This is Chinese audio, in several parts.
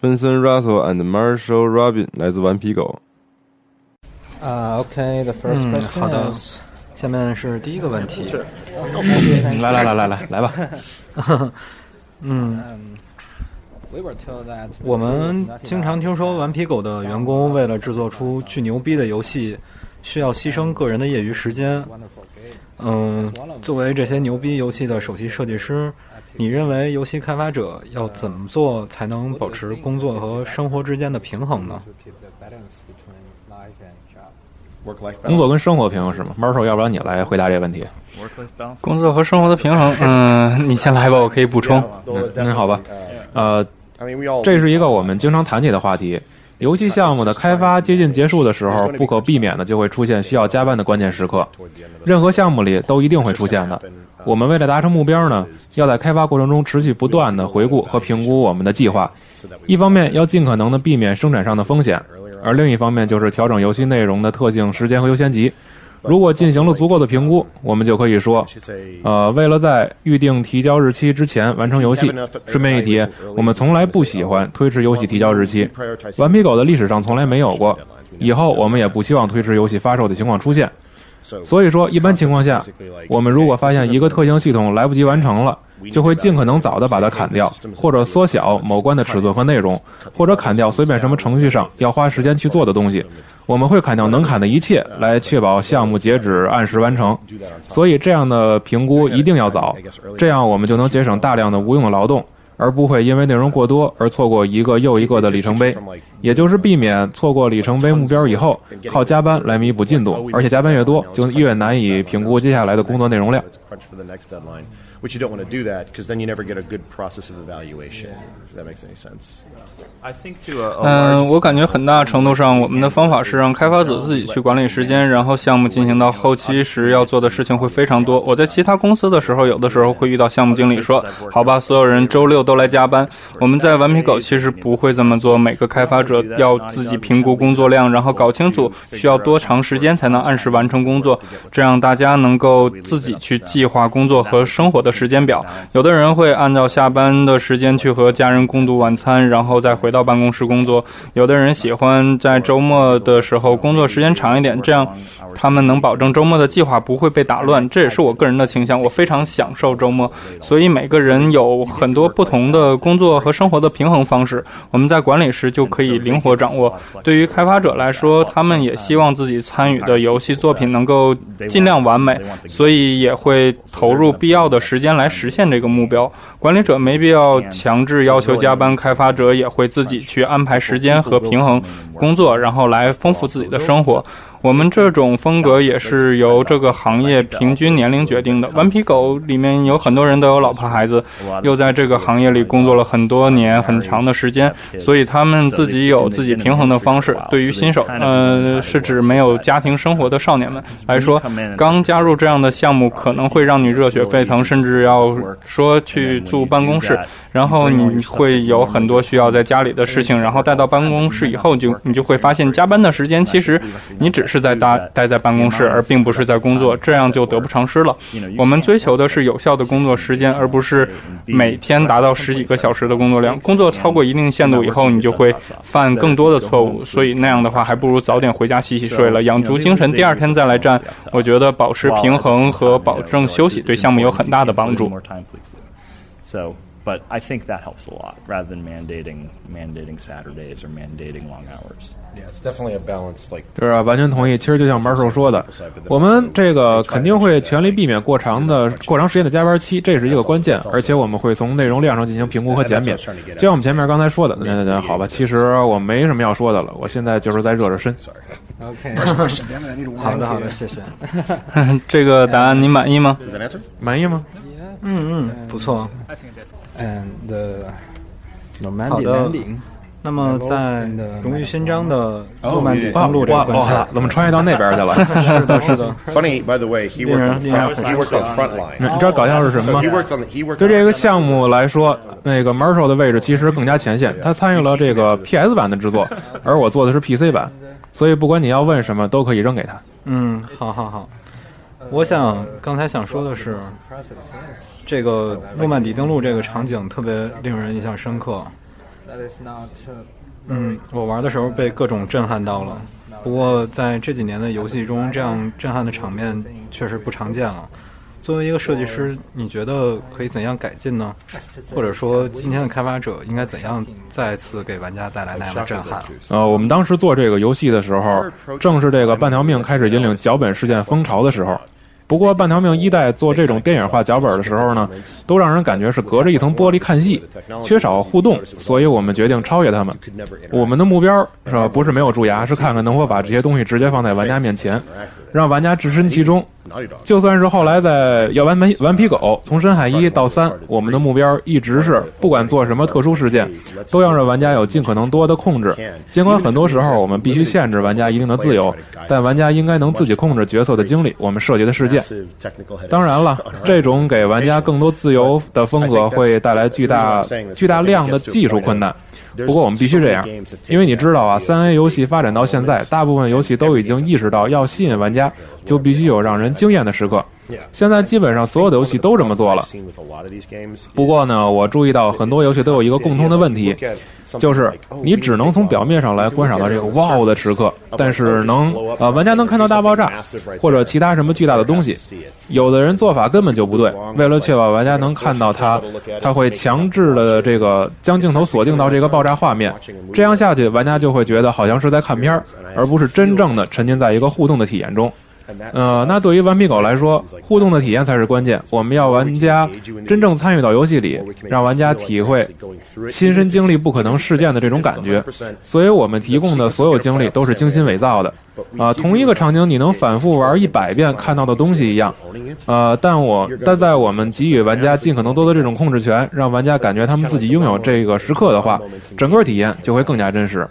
Benson Russell and Marshall Robin 来自顽皮狗。啊，OK，the first question。好的，下面是第一个问题。来来来来来来吧。嗯，我们经常听说顽皮狗的员工为了制作出巨牛逼的游戏，需要牺牲个人的业余时间。嗯，作为这些牛逼游戏的首席设计师，你认为游戏开发者要怎么做才能保持工作和生活之间的平衡呢？工作跟生活平衡是吗？Marshal，要不然你来回答这个问题。工作和生活的平衡，嗯，你先来吧，我可以补充。嗯，好吧。呃，这是一个我们经常谈起的话题。游戏项目的开发接近结束的时候，不可避免的就会出现需要加班的关键时刻。任何项目里都一定会出现的。我们为了达成目标呢，要在开发过程中持续不断的回顾和评估我们的计划。一方面要尽可能的避免生产上的风险，而另一方面就是调整游戏内容的特性、时间和优先级。如果进行了足够的评估，我们就可以说，呃，为了在预定提交日期之前完成游戏。顺便一提，我们从来不喜欢推迟游戏提交日期。顽皮狗的历史上从来没有过，以后我们也不希望推迟游戏发售的情况出现。所以说，一般情况下，我们如果发现一个特性系统来不及完成了，就会尽可能早的把它砍掉，或者缩小某关的尺寸和内容，或者砍掉随便什么程序上要花时间去做的东西。我们会砍掉能砍的一切，来确保项目截止按时完成。所以，这样的评估一定要早，这样我们就能节省大量的无用的劳动。而不会因为内容过多而错过一个又一个的里程碑，也就是避免错过里程碑目标以后，靠加班来弥补进度，而且加班越多，就越难以评估接下来的工作内容量。嗯，我感觉很大程度上，我们的方法是让开发者自己去管理时间，然后项目进行到后期时要做的事情会非常多。我在其他公司的时候，有的时候会遇到项目经理说：“好吧，所有人周六都来加班。”我们在顽皮狗其实不会这么做，每个开发者要自己评估工作量，然后搞清楚需要多长时间才能按时完成工作，这样大家能够自己去计划工作和生活的时间表。有的人会按照下班的时间去和家人共度晚餐，然后再回到办公室工作。有的人喜欢在周末的时候工作时间长一点，这样他们能保证周末的计划不会被打乱。这也是我个人的倾向，我非常享受周末。所以每个人有很多不同的工作和生活的平衡方式，我们在管理时就可以灵活掌握。对于开发者来说，他们也希望自己参与的游戏作品能够尽量完美，所以也会投入必要的时间来实现这个目标。管理者没必要强制要求加班，开发者也会自己去安排时间和平衡工作，然后来丰富自己的生活。我们这种风格也是由这个行业平均年龄决定的。顽皮狗里面有很多人都有老婆孩子，又在这个行业里工作了很多年很长的时间，所以他们自己有自己平衡的方式。对于新手，呃，是指没有家庭生活的少年们来说，刚加入这样的项目可能会让你热血沸腾，甚至要说去住办公室，然后你会有很多需要在家里的事情，然后带到办公室以后，就你就会发现加班的时间其实你只是。是在待待在办公室，而并不是在工作，这样就得不偿失了。我们追求的是有效的工作时间，而不是每天达到十几个小时的工作量。工作超过一定限度以后，你就会犯更多的错误。所以那样的话，还不如早点回家洗洗睡了，养足精神，第二天再来战。我觉得保持平衡和保证休息对项目有很大的帮助。But I think that helps a lot rather than mandating mandating Saturdays or mandating long hours. Yeah, it's definitely a balance. Like 对啊，完全同意。其实就像 Marshall 说的，我们这个肯定会全力避免过长的、过长时间的加班期，这是一个关键。而且我们会从内容量上进行评估和减免。就像我们前面刚才说的，那那那好吧，其实我没什么要说的了。我现在就是在热热身。OK，好的好的，谢谢。这个答案你满意吗？满意吗？嗯嗯，不错。And 好的。那么，在荣誉勋章的诺曼底登陆这个关卡，怎么穿越到那边去了？是的，是的。Funny, by the way, he worked on front line. 你知道搞笑是什么吗？对这个项目来说，那个 Marshall 的位置其实更加前线。他参与了这个 PS 版的制作，而我做的是 PC 版，所以不管你要问什么，都可以扔给他。嗯，好好好。我想刚才想说的是，这个诺曼底登陆这个场景特别令人印象深刻。嗯，我玩的时候被各种震撼到了。不过在这几年的游戏中，这样震撼的场面确实不常见了。作为一个设计师，你觉得可以怎样改进呢？或者说，今天的开发者应该怎样再次给玩家带来那样的震撼？呃，我们当时做这个游戏的时候，正是这个半条命开始引领脚本事件风潮的时候。不过，半条命一代做这种电影化脚本的时候呢，都让人感觉是隔着一层玻璃看戏，缺少互动，所以我们决定超越他们。我们的目标是吧？不是没有蛀牙，是看看能否把这些东西直接放在玩家面前，让玩家置身其中。就算是后来在要玩顽顽皮狗从深海一到三，我们的目标一直是不管做什么特殊事件，都要让玩家有尽可能多的控制。尽管很多时候我们必须限制玩家一定的自由，但玩家应该能自己控制角色的经历。我们设计的世界。当然了，这种给玩家更多自由的风格会带来巨大、巨大量的技术困难。不过我们必须这样，因为你知道啊，三 A 游戏发展到现在，大部分游戏都已经意识到要吸引玩家，就必须有让人惊艳的时刻。现在基本上所有的游戏都这么做了。不过呢，我注意到很多游戏都有一个共通的问题。就是你只能从表面上来观赏到这个哇哦的时刻，但是能呃玩家能看到大爆炸或者其他什么巨大的东西。有的人做法根本就不对，为了确保玩家能看到它，他会强制的这个将镜头锁定到这个爆炸画面，这样下去玩家就会觉得好像是在看片儿，而不是真正的沉浸在一个互动的体验中。呃，那对于顽皮狗来说，互动的体验才是关键。我们要玩家真正参与到游戏里，让玩家体会亲身经历不可能事件的这种感觉。所以我们提供的所有经历都是精心伪造的。啊，同一个场景你能反复玩一百遍看到的东西一样。呃，但我但在我们给予玩家尽可能多的这种控制权，让玩家感觉他们自己拥有这个时刻的话，整个体验就会更加真实。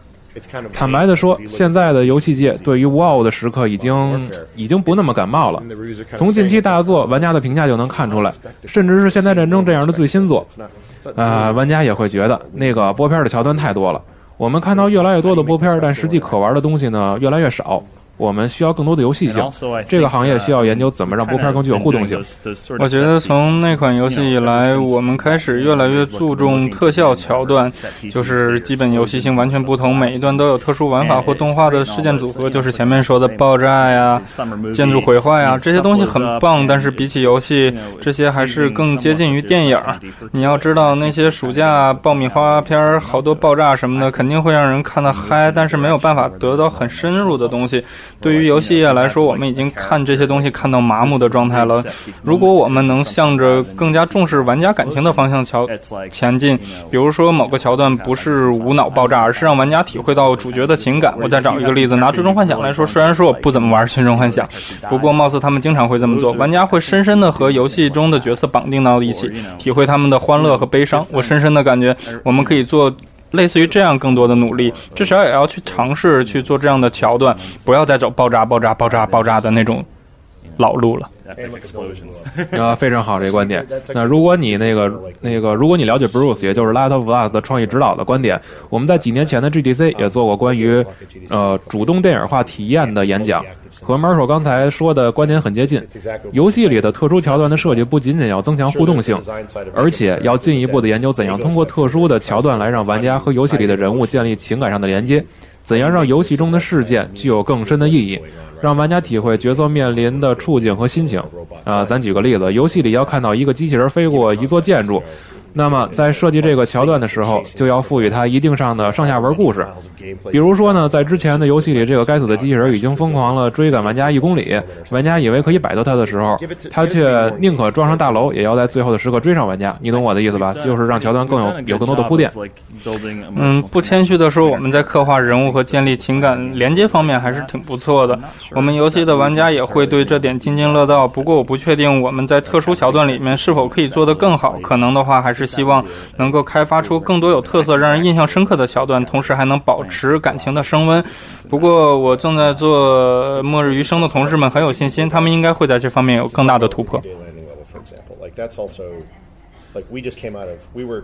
坦白的说，现在的游戏界对于 “wow” 的时刻已经已经不那么感冒了。从近期大作玩家的评价就能看出来，甚至是《现代战争》这样的最新作，啊，玩家也会觉得那个播片的桥段太多了。我们看到越来越多的播片，但实际可玩的东西呢越来越少。我们需要更多的游戏性，这个行业需要研究怎么让播片更具有互动性。我觉得从那款游戏以来，我们开始越来越注重特效桥段，就是基本游戏性完全不同，每一段都有特殊玩法或动画的事件组合，就是前面说的爆炸呀、建筑毁坏呀这些东西很棒，但是比起游戏，这些还是更接近于电影。你要知道，那些暑假爆米花片儿好多爆炸什么的，肯定会让人看得嗨，但是没有办法得到很深入的东西。对于游戏业来说，我们已经看这些东西看到麻木的状态了。如果我们能向着更加重视玩家感情的方向桥前进，比如说某个桥段不是无脑爆炸，而是让玩家体会到主角的情感。我再找一个例子，拿《最终幻想》来说，虽然说我不怎么玩《最终幻想》，不过貌似他们经常会这么做。玩家会深深的和游戏中的角色绑定到一起，体会他们的欢乐和悲伤。我深深的感觉，我们可以做。类似于这样更多的努力，至少也要去尝试去做这样的桥段，不要再走爆炸、爆炸、爆炸、爆炸的那种老路了。啊，非常好这个观点。那如果你那个那个，如果你了解 Bruce，也就是 Last of Us 的创意指导的观点，我们在几年前的 GDC 也做过关于呃主动电影化体验的演讲。和 Marshall 刚才说的观点很接近。游戏里的特殊桥段的设计不仅仅要增强互动性，而且要进一步的研究怎样通过特殊的桥段来让玩家和游戏里的人物建立情感上的连接，怎样让游戏中的事件具有更深的意义，让玩家体会角色面临的处境和心情。啊，咱举个例子，游戏里要看到一个机器人飞过一座建筑。那么在设计这个桥段的时候，就要赋予它一定上的上下文故事。比如说呢，在之前的游戏里，这个该死的机器人已经疯狂了追赶玩家一公里，玩家以为可以摆脱它的时候，它却宁可撞上大楼，也要在最后的时刻追上玩家。你懂我的意思吧？就是让桥段更有有更多的铺垫。嗯，不谦虚的说，我们在刻画人物和建立情感连接方面还是挺不错的。我们游戏的玩家也会对这点津津乐道。不过，我不确定我们在特殊桥段里面是否可以做得更好。可能的话，还是希望能够开发出更多有特色、让人印象深刻的桥段，同时还能保持感情的升温。不过，我正在做《末日余生》的同事们很有信心，他们应该会在这方面有更大的突破。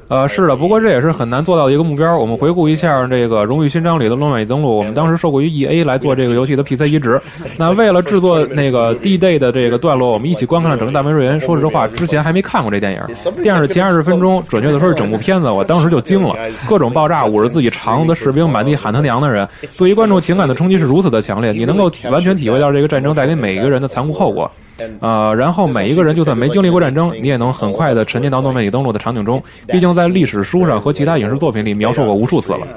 呃，是的，不过这也是很难做到的一个目标。我们回顾一下这个《荣誉勋章》里的诺美登陆，我们当时受雇于 E A 来做这个游戏的 PC 移植。那为了制作那个 D Day 的这个段落，我们一起观看了整个大门瑞恩。说实话，之前还没看过这电影。电影的前二十分钟，准确的说是整部片子，我当时就惊了。各种爆炸，捂着自己肠子的士兵，满地喊他娘的人，对于观众情感的冲击是如此的强烈，你能够完全体会到这个战争带给每一个人的残酷后果。呃，然后每一个人就算没经历过战争，你也能很快的沉浸到诺曼底登陆的场景中。毕竟在历史书上和其他影视作品里描述过无数次了。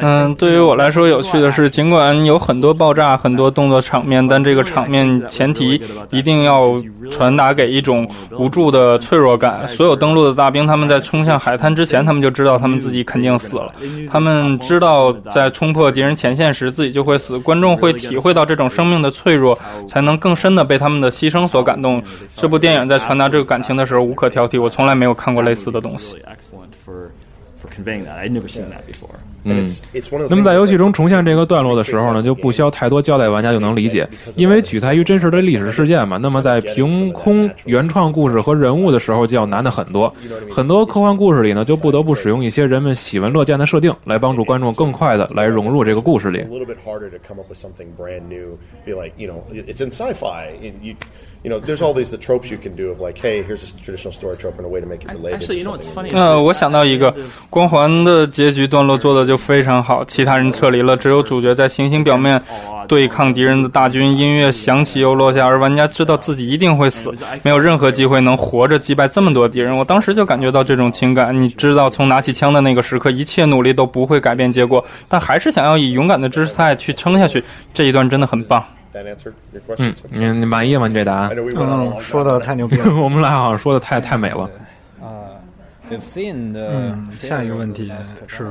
嗯，对于我来说有趣的是，尽管有很多爆炸、很多动作场面，但这个场面前提一定要传达给一种无助的脆弱感。所有登陆的大兵，他们在冲向海滩之前，他们就知道他们自己肯定死了。他们知道在冲破敌人前线时，自己就会死。观众会体会到这种生命的脆。弱，才能更深的被他们的牺牲所感动。这部电影在传达这个感情的时候无可挑剔，我从来没有看过类似的东西。嗯，那么在游戏中重现这个段落的时候呢，就不需要太多交代，玩家就能理解，因为取材于真实的历史事件嘛。那么在凭空原创故事和人物的时候，就要难的很多。很多科幻故事里呢，就不得不使用一些人们喜闻乐见的设定，来帮助观众更快的来融入这个故事里。You know, there's all these the tropes you can do of like, hey, here's a traditional story trope and a way to make it related. Actually, you know what's funny? 呃，我想到一个，光环的结局段落做的就非常好，其他人撤离了，只有主角在行星表面对抗敌人的大军，音乐响起又落下，而玩家知道自己一定会死，没有任何机会能活着击败这么多敌人。我当时就感觉到这种情感，你知道，从拿起枪的那个时刻，一切努力都不会改变结果，但还是想要以勇敢的姿态去撑下去。这一段真的很棒。嗯，你你满意吗？你这答案？嗯，说的太牛逼了。我们俩好像说的太太美了。啊嗯，下一个问题是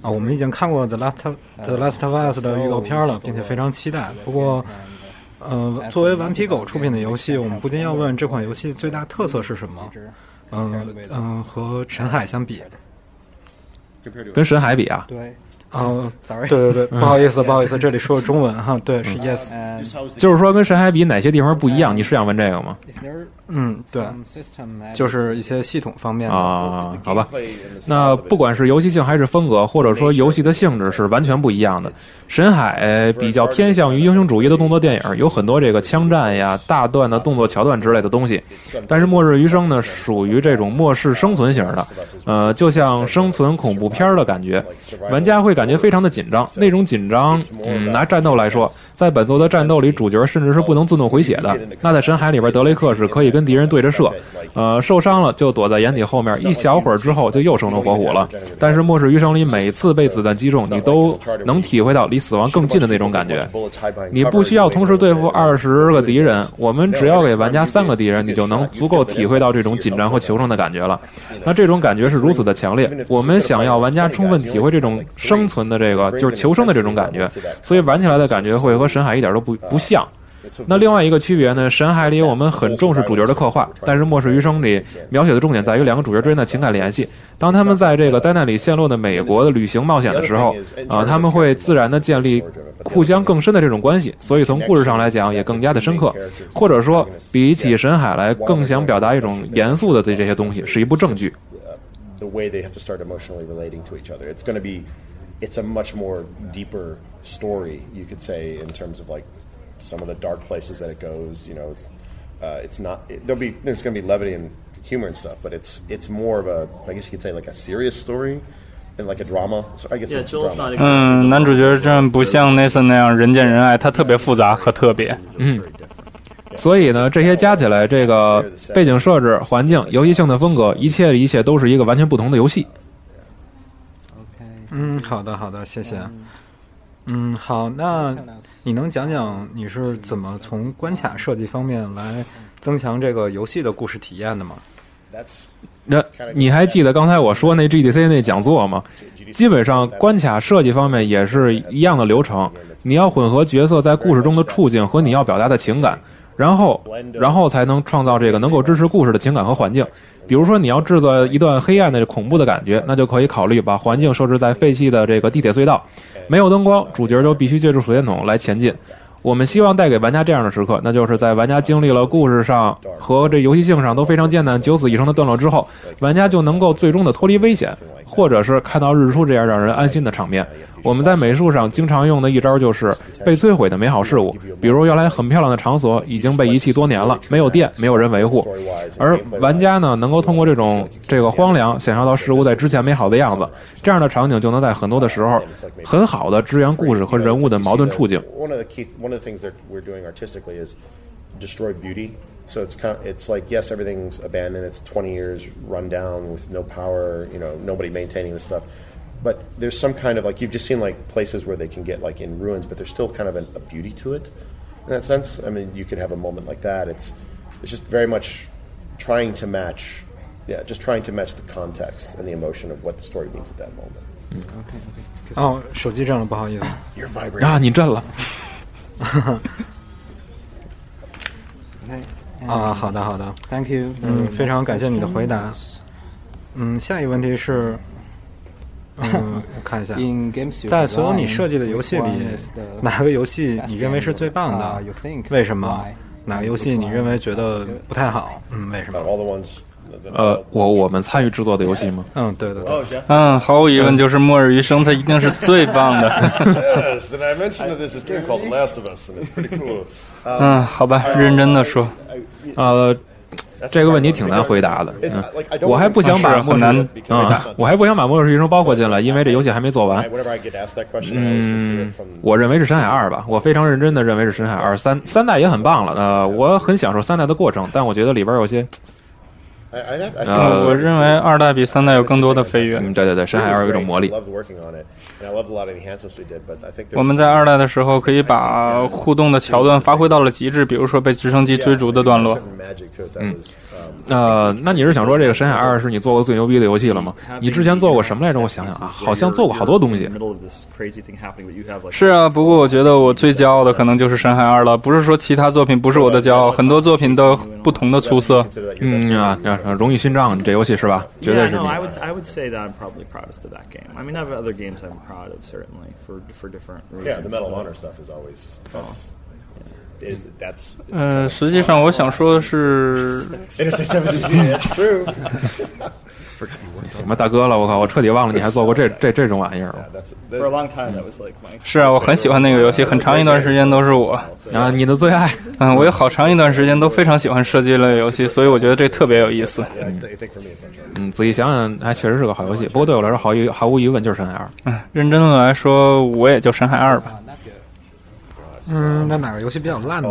啊，我们已经看过《The Last The Last of Us》的预告片了，并且非常期待。不过，呃，作为顽皮狗出品的游戏，我们不禁要问，这款游戏最大特色是什么？嗯嗯，和《神海》相比，跟《神海》比啊？对。哦，sorry，对对对，不好意思，不好意思，这里说的中文哈，对，是 yes，就是说跟神海比哪些地方不一样？你是想问这个吗？嗯，对，就是一些系统方面啊，好吧。那不管是游戏性还是风格，或者说游戏的性质，是完全不一样的。神海比较偏向于英雄主义的动作电影，有很多这个枪战呀、大段的动作桥段之类的东西。但是《末日余生》呢，属于这种末世生存型的，呃，就像生存恐怖片的感觉，玩家会感觉非常的紧张。那种紧张，嗯，拿战斗来说，在本作的战斗里，主角甚至是不能自动回血的。那在深海里边，德雷克是可以跟敌人对着射，呃，受伤了就躲在掩体后面，一小会儿之后就又生龙活虎了。但是《末世余生》里每次被子弹击中，你都能体会到离死亡更近的那种感觉，你不需要同时对付二十个敌人，我们只要给玩家三个敌人，你就能足够体会到这种紧张和求生的感觉了。那这种感觉是如此的强烈，我们想要玩家充分体会这种生存的这个就是求生的这种感觉，所以玩起来的感觉会和神海一点都不不像。那另外一个区别呢？神海里我们很重视主角的刻画，但是末世余生里描写的重点在于两个主角之间的情感联系。当他们在这个灾难里陷落的美国的旅行冒险的时候，啊，他们会自然的建立互相更深的这种关系，所以从故事上来讲也更加的深刻，或者说比起神海来更想表达一种严肃的对这些东西，是一部正剧。some of the dark places that it goes. You know, it's, uh, it's not. It, there'll be there's going to be levity and humor and stuff, but it's it's more of a I guess you could say like a serious story. And like a drama, so I guess. Yeah, Joel's not. 嗯，男主角真不像 Nathan 那样人见人爱，他特别复杂和特别。嗯。 所以呢，这些加起来，这个背景设置、环境、游戏性的风格，一切的一切都是一个完全不同的游戏。 嗯，好的，好的，谢谢。嗯，好，那你能讲讲你是怎么从关卡设计方面来增强这个游戏的故事体验的吗？那你还记得刚才我说那 GDC 那讲座吗？基本上关卡设计方面也是一样的流程，你要混合角色在故事中的处境和你要表达的情感。然后，然后才能创造这个能够支持故事的情感和环境。比如说，你要制作一段黑暗的恐怖的感觉，那就可以考虑把环境设置在废弃的这个地铁隧道，没有灯光，主角就必须借助手电筒来前进。我们希望带给玩家这样的时刻，那就是在玩家经历了故事上和这游戏性上都非常艰难、九死一生的段落之后，玩家就能够最终的脱离危险，或者是看到日出这样让人安心的场面。我们在美术上经常用的一招就是被摧毁的美好事物，比如原来很漂亮的场所已经被遗弃多年了，没有电，没有人维护，而玩家呢能够通过这种这个荒凉，想象到事物在之前美好的样子，这样的场景就能在很多的时候很好的支援故事和人物的矛盾处境。So it's kind of, it's like yes, everything's abandoned. It's 20 years run down with no power. You know, nobody maintaining the stuff. but there's some kind of like you've just seen like places where they can get like in ruins, but there's still kind of an, a beauty to it in that sense. I mean, you could have a moment like that. It's it's just very much trying to match, yeah, just trying to match the context and the emotion of what the story means at that moment. OK OK。哦，手机震了，不好意思。You're vibrating 啊，你震了。啊，好的好的，Thank you。嗯，非常感谢你的回答。嗯，下一个问题是。 嗯，我看一下，在所有你设计的游戏里，哪个游戏你认为是最棒的？为什么？哪个游戏你认为觉得不太好？嗯，为什么？呃，我我们参与制作的游戏吗？嗯，对对对。嗯，毫无疑问就是《末日余生》，它一定是最棒的。嗯，好吧，认真的说，呃。这个问题挺难回答的，嗯，我还不想把《末日》啊，我还不想把《末日余生》包括进来，因为这游戏还没做完。嗯，我认为是《深海二》吧，我非常认真的认为是《深海二》。三三代也很棒了，呃，我很享受三代的过程，但我觉得里边有些。呃，我认为二代比三代有更多的飞跃。嗯，对对对，《深海二》有一种魔力。我们在二代的时候可以把互动的桥段发挥到了极致，比如说被直升机追逐的段落。嗯，呃，那你是想说这个《深海二》是你做过最牛逼的游戏了吗？你之前做过什么来着？我想想啊，好像做过好多东西。是啊，不过我觉得我最骄傲的可能就是《深海二》了。不是说其他作品不是我的骄傲，很多作品都不同的出色。嗯啊，荣誉勋章，这游戏是吧？绝对是。proud of certainly for for different reasons. Yeah, the Medal of Honor stuff is always that's. 嗯，实际上我想说的是，It's true. 行吧，大哥了，我靠，我彻底忘了你还做过这 这这种玩意儿。是啊，我很喜欢那个游戏，很长一段时间都是我。然后你的最爱，嗯，我有好长一段时间都非常喜欢射击类游戏，所以我觉得这特别有意思。嗯，仔细想想，还确实是个好游戏。不过对我来说，毫无毫无疑问就是深海二。嗯，认真的来说，我也就深海二吧。嗯，那哪个游戏比较烂呢？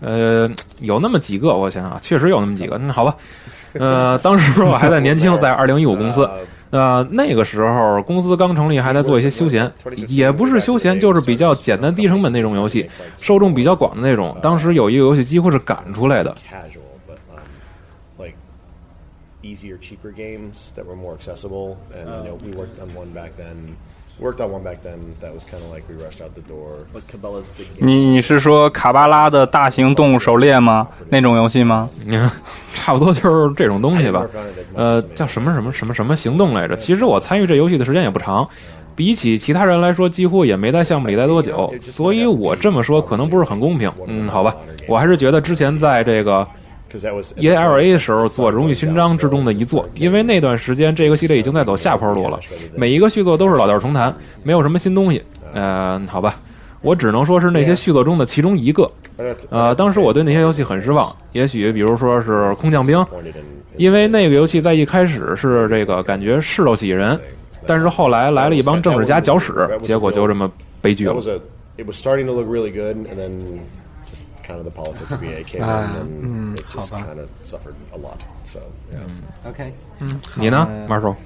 呃，有那么几个，我想想，确实有那么几个。那好吧。呃，当时我还在年轻，在 二零一五公司，呃，那个时候公司刚成立，还在做一些休闲，也不是休闲，就是比较简单、低成本那种游戏，受众比较广的那种。当时有一个游戏几乎是赶出来的。Worked on one back then. That was kind of like we rushed out the door. But Cabela's big game. 你你是说卡巴拉的大型动物狩猎吗？那种游戏吗？你看，差不多就是这种东西吧。呃，叫什么什么什么什么行动来着？其实我参与这游戏的时间也不长，比起其他人来说，几乎也没在项目里待多久。所以我这么说可能不是很公平。嗯，好吧，我还是觉得之前在这个。E L A 的时候做荣誉勋章之中的一座，因为那段时间这个系列已经在走下坡路了，每一个续作都是老调重弹，没有什么新东西。呃，好吧，我只能说是那些续作中的其中一个。呃，当时我对那些游戏很失望，也许比如说是空降兵，因为那个游戏在一开始是这个感觉势头喜人，但是后来来了一帮政治家搅屎，结果就这么悲剧了。Kind of the politics of EA came in and it just kind of suffered a lot. So yeah. OK，嗯，你呢，Marshall？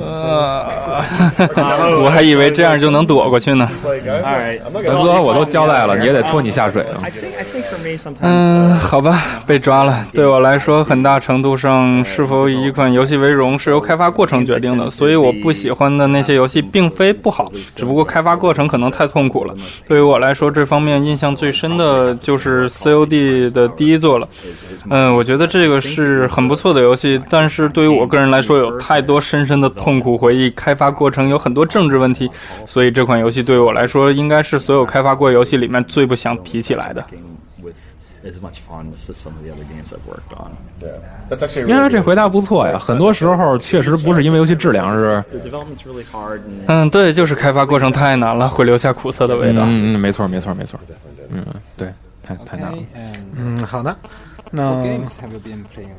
呃，我还以为这样就能躲过去呢。大哥，我都交代了，你也得拖你下水啊。嗯，好吧，被抓了。对我来说，很大程度上，是否以一款游戏为荣，是由开发过程决定的。所以，我不喜欢的那些游戏，并非不好，只不过开发过程可能太痛苦了。对于我来说，这方面印象最深的就是 COD 的第一作了。嗯，我觉得这个是很不错的游戏，但是对于我个人来说，有太多深。深的痛苦回忆，开发过程有很多政治问题，所以这款游戏对于我来说，应该是所有开发过游戏里面最不想提起来的。因为这回答不错呀，很多时候确实不是因为游戏质量，是。嗯，对，就是开发过程太难了，会留下苦涩的味道。嗯嗯，没错没错没错。嗯，对，太太难了。嗯，好的。那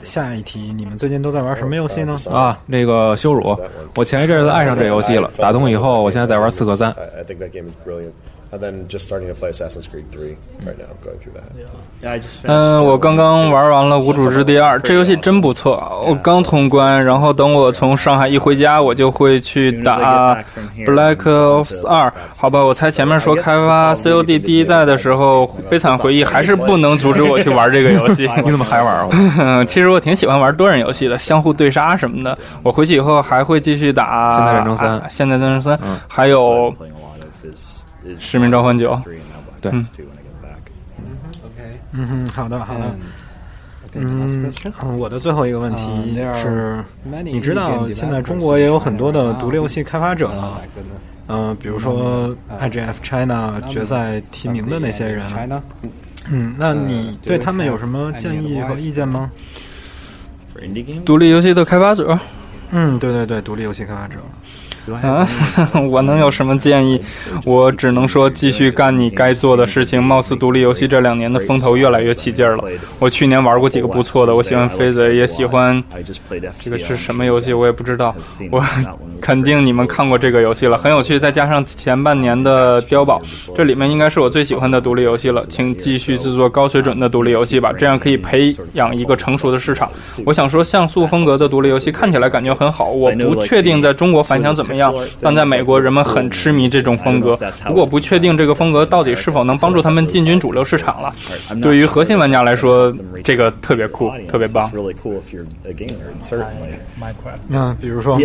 下一题，你们最近都在玩什么游戏呢？啊，那个羞辱，我前一阵子爱上这游戏了，打通以后，我现在在玩刺客三。And then just starting to play Assassin's Creed 3 right now, going through that. Yeah, I just 嗯，我刚刚玩完了《无主之地二》，这游戏真不错。我刚通关，然后等我从上海一回家，我就会去打《Black Ops 二》。好吧，我猜前面说开发 COD 第一代的时候，悲惨回忆还是不能阻止我去玩这个游戏。你怎么还玩？其实我挺喜欢玩多人游戏的，相互对杀什么的。我回去以后还会继续打《现代战争三》，《现代战争三》，还有。使命召唤九，对。嗯哼，好的，好的。嗯，我的最后一个问题是，你知道现在中国也有很多的独立游戏开发者了，嗯，比如说 IGF China 决赛提名的那些人。嗯，那你对他们有什么建议和意见吗？独立游戏的开发者？嗯，对对对，独立游戏开发者。啊，我能有什么建议？我只能说继续干你该做的事情。貌似独立游戏这两年的风头越来越起劲儿了。我去年玩过几个不错的，我喜欢飞贼，也喜欢这个是什么游戏，我也不知道。我肯定你们看过这个游戏了，很有趣。再加上前半年的碉堡，这里面应该是我最喜欢的独立游戏了。请继续制作高水准的独立游戏吧，这样可以培养一个成熟的市场。我想说，像素风格的独立游戏看起来感觉很好，我不确定在中国反响怎么。怎么样？但在美国，人们很痴迷这种风格。不过，不确定这个风格到底是否能帮助他们进军主流市场了。对于核心玩家来说，这个特别酷，特别棒。嗯，比如说，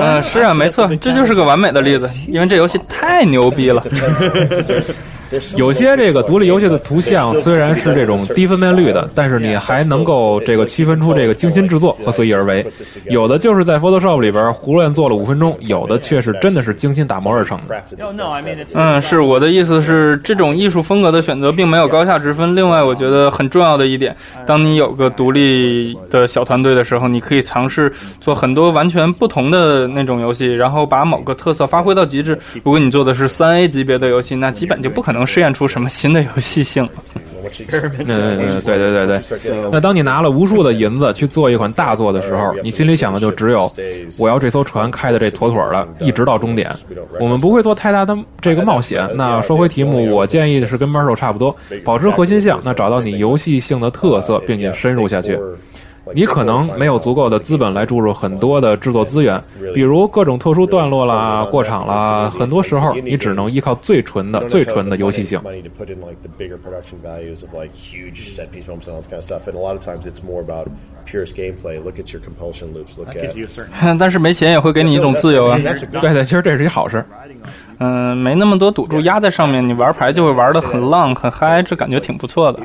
嗯，是啊，没错，这就是个完美的例子，因为这游戏太牛逼了。有些这个独立游戏的图像虽然是这种低分辨率的，但是你还能够这个区分出这个精心制作和随意而为。有的就是在 Photoshop 里边胡乱做了五分钟，有的却是真的是精心打磨而成的。嗯，是我的意思是，这种艺术风格的选择并没有高下之分。另外，我觉得很重要的一点，当你有个独立的小团队的时候，你可以尝试做很多完全不同的那种游戏，然后把某个特色发挥到极致。如果你做的是三 A 级别的游戏，那基本就不可能。能试验出什么新的游戏性？嗯，对对对对。那当你拿了无数的银子去做一款大作的时候，你心里想的就只有我要这艘船开的这妥妥的，一直到终点。我们不会做太大的这个冒险。那说回题目，我建议的是跟 Marshall 差不多，保持核心项，那找到你游戏性的特色，并且深入下去。你可能没有足够的资本来注入很多的制作资源，比如各种特殊段落啦、过场啦，很多时候你只能依靠最纯的、最纯的游戏性。但是没钱也会给你一种自由啊！对对，其实这是一好事。嗯，没那么多赌注压在上面，你玩牌就会玩的很浪很嗨，这感觉挺不错的。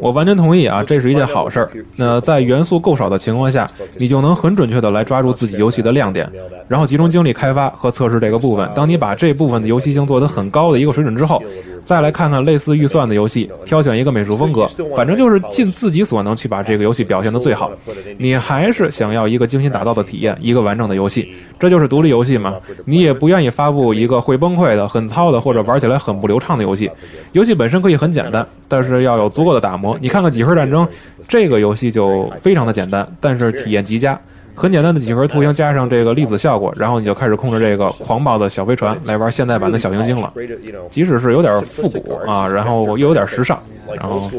我完全同意啊，这是一件好事儿。那在元素够少的情况下，你就能很准确的来抓住自己游戏的亮点，然后集中精力开发和测试这个部分。当你把这部分的游戏性做得很高的一个水准之后，再来看看类似预算的游戏，挑选一个美术风格，反正就是尽自己所能去把这个游戏表现的最好。你还是想要一个精心打造的体验，一个完整的游戏，这就是独立游戏嘛。你也不愿意发布。一个会崩溃的、很糙的，或者玩起来很不流畅的游戏。游戏本身可以很简单，但是要有足够的打磨。你看看《几何战争》，这个游戏就非常的简单，但是体验极佳。很简单的几何图形加上这个粒子效果，然后你就开始控制这个狂暴的小飞船来玩现代版的小行星了。即使是有点复古啊，然后又有点时尚，然后。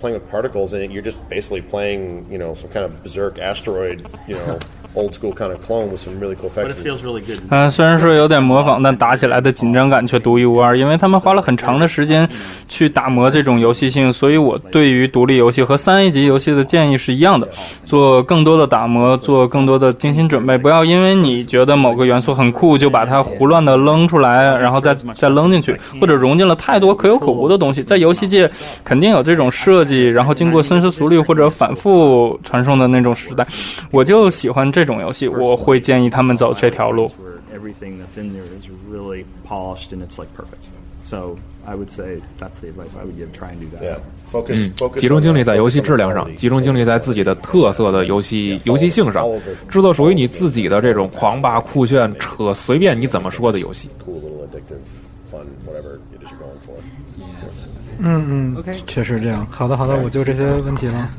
playing with particles in it, you're just basically playing, you know, some kind of berserk asteroid, you know, old school kind of clone with some really cool effects. But it feels really good. 嗯，虽然说有点模仿，但打起来的紧张感却独一无二，因为他们花了很长的时间去打磨这种游戏性。所以我对于独立游戏和三 A 级游戏的建议是一样的，做更多的打打磨，做更多的精心准备，不要因为你觉得某个元素很酷，就把它胡乱的扔出来，然后再再扔进去，或者融进了太多可有可无的东西。在游戏界，肯定有这种设计。然后经过深思熟虑或者反复传送的那种时代，我就喜欢这种游戏。我会建议他们走这条路。嗯，集中精力在游戏质量上，集中精力在自己的特色的游戏游戏性上，制作属于你自己的这种狂霸酷炫、扯随便你怎么说的游戏。嗯嗯，OK，确实这样。好的好的，我就这些问题了。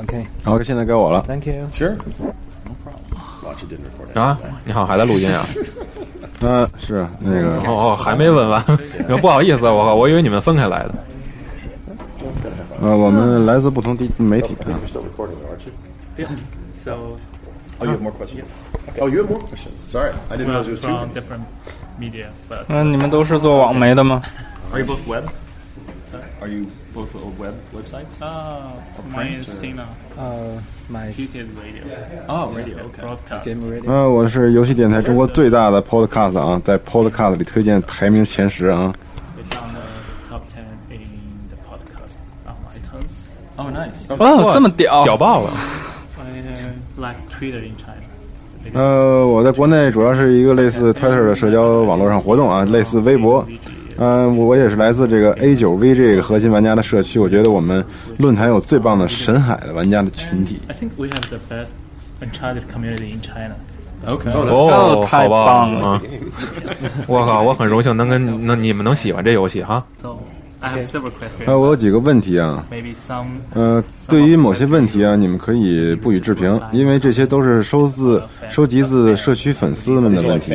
OK，好，现在该我了。Thank you. Sure. 啊，你好，还在录音啊？嗯，是那个。哦哦，还没问完。不好意思，我我以为你们分开来的。呃，我们来自不同地媒体啊。So, oh, you have more questions? Oh, you have more questions? Sorry, I didn't know it was two. different media. but. 嗯，你们都是做网媒的吗？Are you both web? Are you both web websites? Uh, mine is Tina. Uh, my detailed radio. Oh, radio. Okay. Broadcast. game radio. 呃，我是游戏电台中国最大的 Podcast 啊，在 Podcast 里推荐排名前十啊。It's on the top ten in the podcast on iTunes. Oh, nice. 哦，这么屌，屌爆了！I like Twitter in China. 呃，我在国内主要是一个类似 Twitter 的社交网络上活动啊，类似微博。嗯，我也是来自这个 A 九 V 这个核心玩家的社区。我觉得我们论坛有最棒的神海的玩家的群体。I think we have the best Uncharted community in China. Okay. 哦，太好棒棒了啊！我靠，我很荣幸能跟能你们能喜欢这游戏哈。So I have several questions. 呃，我有几个问题啊。Maybe some 呃，对于某些问题啊，你们可以不予置评，因为这些都是收自收集自社区粉丝们的问题。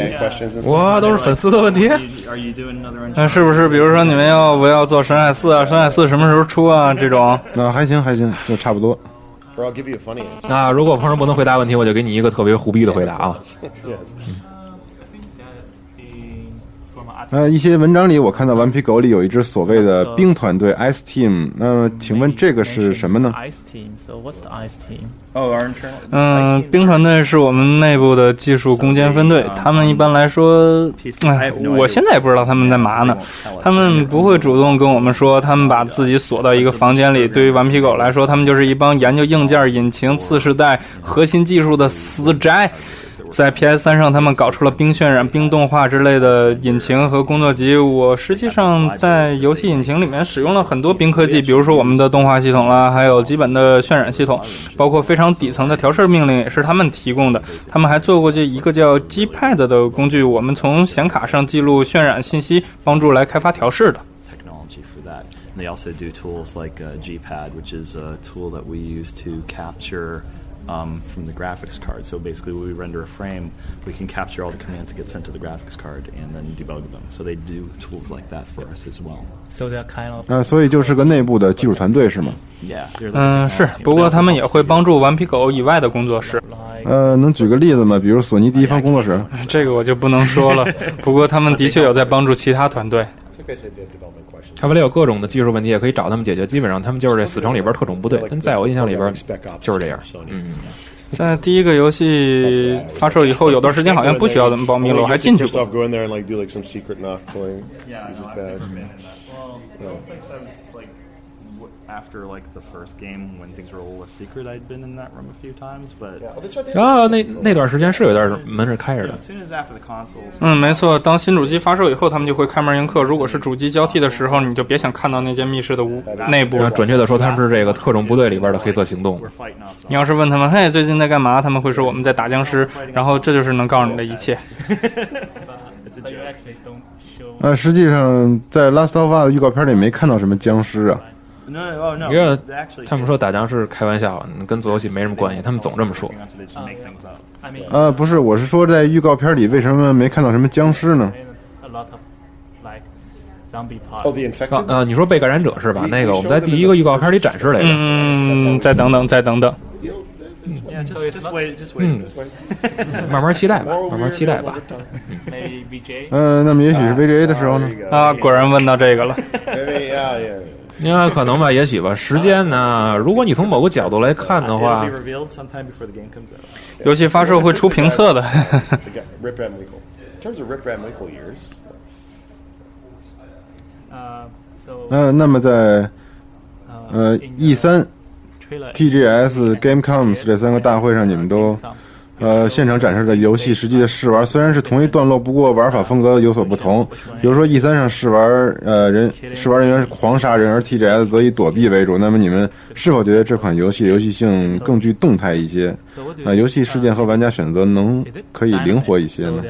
哇，都是粉丝的问题。Are you doing another 那是不是？比如说你们要不要做神海四啊？神海四什么时候出啊？这种那还行还行，就差不多。I'll give you a funny 那如果朋友不能回答问题，我就给你一个特别胡逼的回答啊。呃，一些文章里我看到顽皮狗里有一支所谓的冰团队 Ice Team，那么请问这个是什么呢？Ice team. So what's the ice team? Oh. 嗯，冰团队是我们内部的技术攻坚分队，他们一般来说，哎，我现在也不知道他们在嘛呢。他们不会主动跟我们说，他们把自己锁到一个房间里。对于顽皮狗来说，他们就是一帮研究硬件、引擎、次世代核心技术的死宅。在 PS 三上，他们搞出了冰渲染、冰动画之类的引擎和工作集。我实际上在游戏引擎里面使用了很多冰科技，比如说我们的动画系统啦，还有基本的渲染系统，包括非常底层的调试命令也是他们提供的。他们还做过这一个叫 G-Pad 的工具，我们从显卡上记录渲染信息，帮助来开发调试的。they also do tools like uh, GPad, which is a tool that we use to capture um, from the graphics card. So basically, when we render a frame, we can capture all the commands that get sent to the graphics card and then debug them. So they do tools like that for us as well. So they're kind of 呃，所以就是个内部的技术团队是吗？Yeah. they're the 嗯，是不过他们也会帮助顽皮狗以外的工作室。呃，能举个例子吗？比如索尼第一方工作室。这个我就不能说了。不过他们的确有在帮助其他团队。They have development. 他们里有各种的技术问题，也可以找他们解决。基本上他们就是这死城里边特种部队，但在我印象里边就是这样。嗯，在第一个游戏发售以后，有段时间好像不需要咱们保密了，我还进去过。In and like do like some secret knock killing. Yeah, This is no, I've bad. never been in that. Well, No. I think I was like w- after like the first game when things were a little less secret. I'd been in that room a few times, but Oh, that's 然后那那段时间是有点门是开着 you 的 as。soon as after the consoles, 嗯，没错。当新主机发售以后，他们就会开门迎客。如果是主机交替的时候，你就别想看到那间密室的屋内部。准确的说，他们是这个特种部队里边的黑色行动。we're fighting off. 你要是问他们，嘿，最近在干嘛？他们会说我们在打僵尸。然后这就是能告诉你的一切。but you don't show 呃，实际上在《Last of Us》预告片里没看到什么僵尸啊。因为他们说打僵是开玩笑，跟做游戏没什么关系，他们总这么说。呃，不是，我是说在预告片里为什么没看到什么僵尸呢？啊，呃，你说被感染者是吧？那个我们在第一个预告片里展示来着。嗯，再等等，再等等。嗯，慢慢期待吧，慢慢期待吧。嗯，那么也许是 VGA 的时候呢？啊，果然问到这个了。应该可能吧，也许吧。时间呢？如果你从某个角度来看的话，游戏发售会出评测的。嗯，那么在呃 E 三。TGS、Gamecoms 这三个大会上，你们都呃现场展示的游戏实际的试玩，虽然是同一段落，不过玩法风格有所不同。比如说 E 三上试玩，呃人试玩人员是狂杀人，而 TGS 则以躲避为主。那么你们是否觉得这款游戏游戏性更具动态一些？啊，游戏事件和玩家选择能可以灵活一些呢？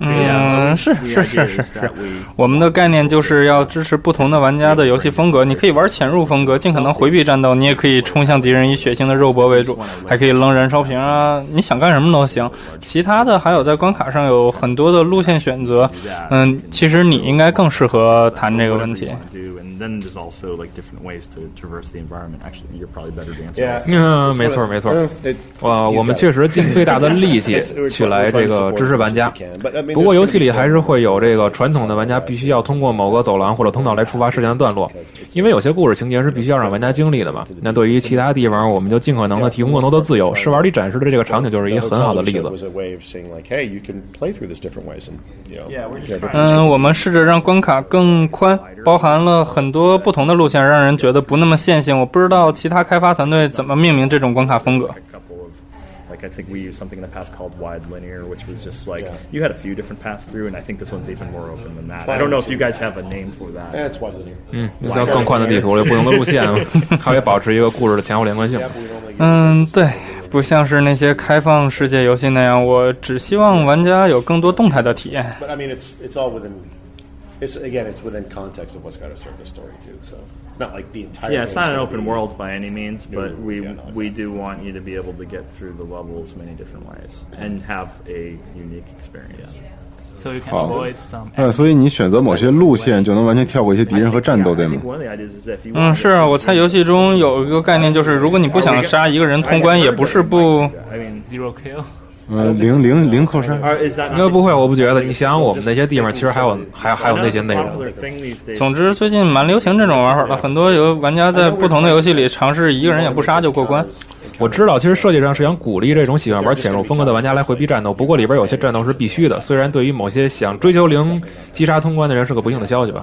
嗯，是是是是是，我们的概念就是要支持不同的玩家的游戏风格。你可以玩潜入风格，尽可能回避战斗；你也可以冲向敌人，以血腥的肉搏为主，还可以扔燃烧瓶啊，你想干什么都行。其他的还有在关卡上有很多的路线选择。嗯，其实你应该更适合谈这个问题。嗯，没错没错。哇，我们确实尽最大的力气去来这个支持玩家。不过游戏里还是会有这个传统的玩家必须要通过某个走廊或者通道来触发事件的段落，因为有些故事情节是必须要让玩家经历的嘛。那对于其他地方，我们就尽可能的提供更多的自由。试玩里展示的这个场景就是一个很好的例子。嗯，我们试着让关卡更宽，包含了很多不同的路线，让人觉得不那么线性。我不知道其他开发团队怎么命名这种关卡风格。Like I think we used something in the past called wide linear, which was just like yeah. you had a few different paths through, and I think this one's even more open than that. I don't know if you guys have a name for that. Yeah, it's wide linear. 嗯，要更宽的地图，有不同的路线，它会保持一个故事的前后连贯性。嗯，对，不像是那些开放世界游戏那样，我只希望玩家有更多动态的体验。But I mean, it's it's all within. It's again, it's within context of what's got to serve the story too. So. It's not like the entire. Yeah, it's not an open world by any means, but we yeah, no, we do want you to be able to get through the levels many different ways and have a unique experience. So you can avoid some. 呃，所以你选择某些路线，就能完全跳过一些敌人和战斗，对吗？嗯，是啊，我猜游戏中有一个概念，就是如果你不想杀一个人通关，也不是不。Zero kill. 呃，零零零扣杀，那不会，我不觉得。你想想，我们那些地方其实还有，还还有那些内容。总之，最近蛮流行这种玩法的，很多有玩家在不同的游戏里尝试一个人也不杀就过关。我知道，其实设计上是想鼓励这种喜欢玩潜入风格的玩家来回避战斗。不过里边有些战斗是必须的，虽然对于某些想追求零击杀通关的人是个不幸的消息吧。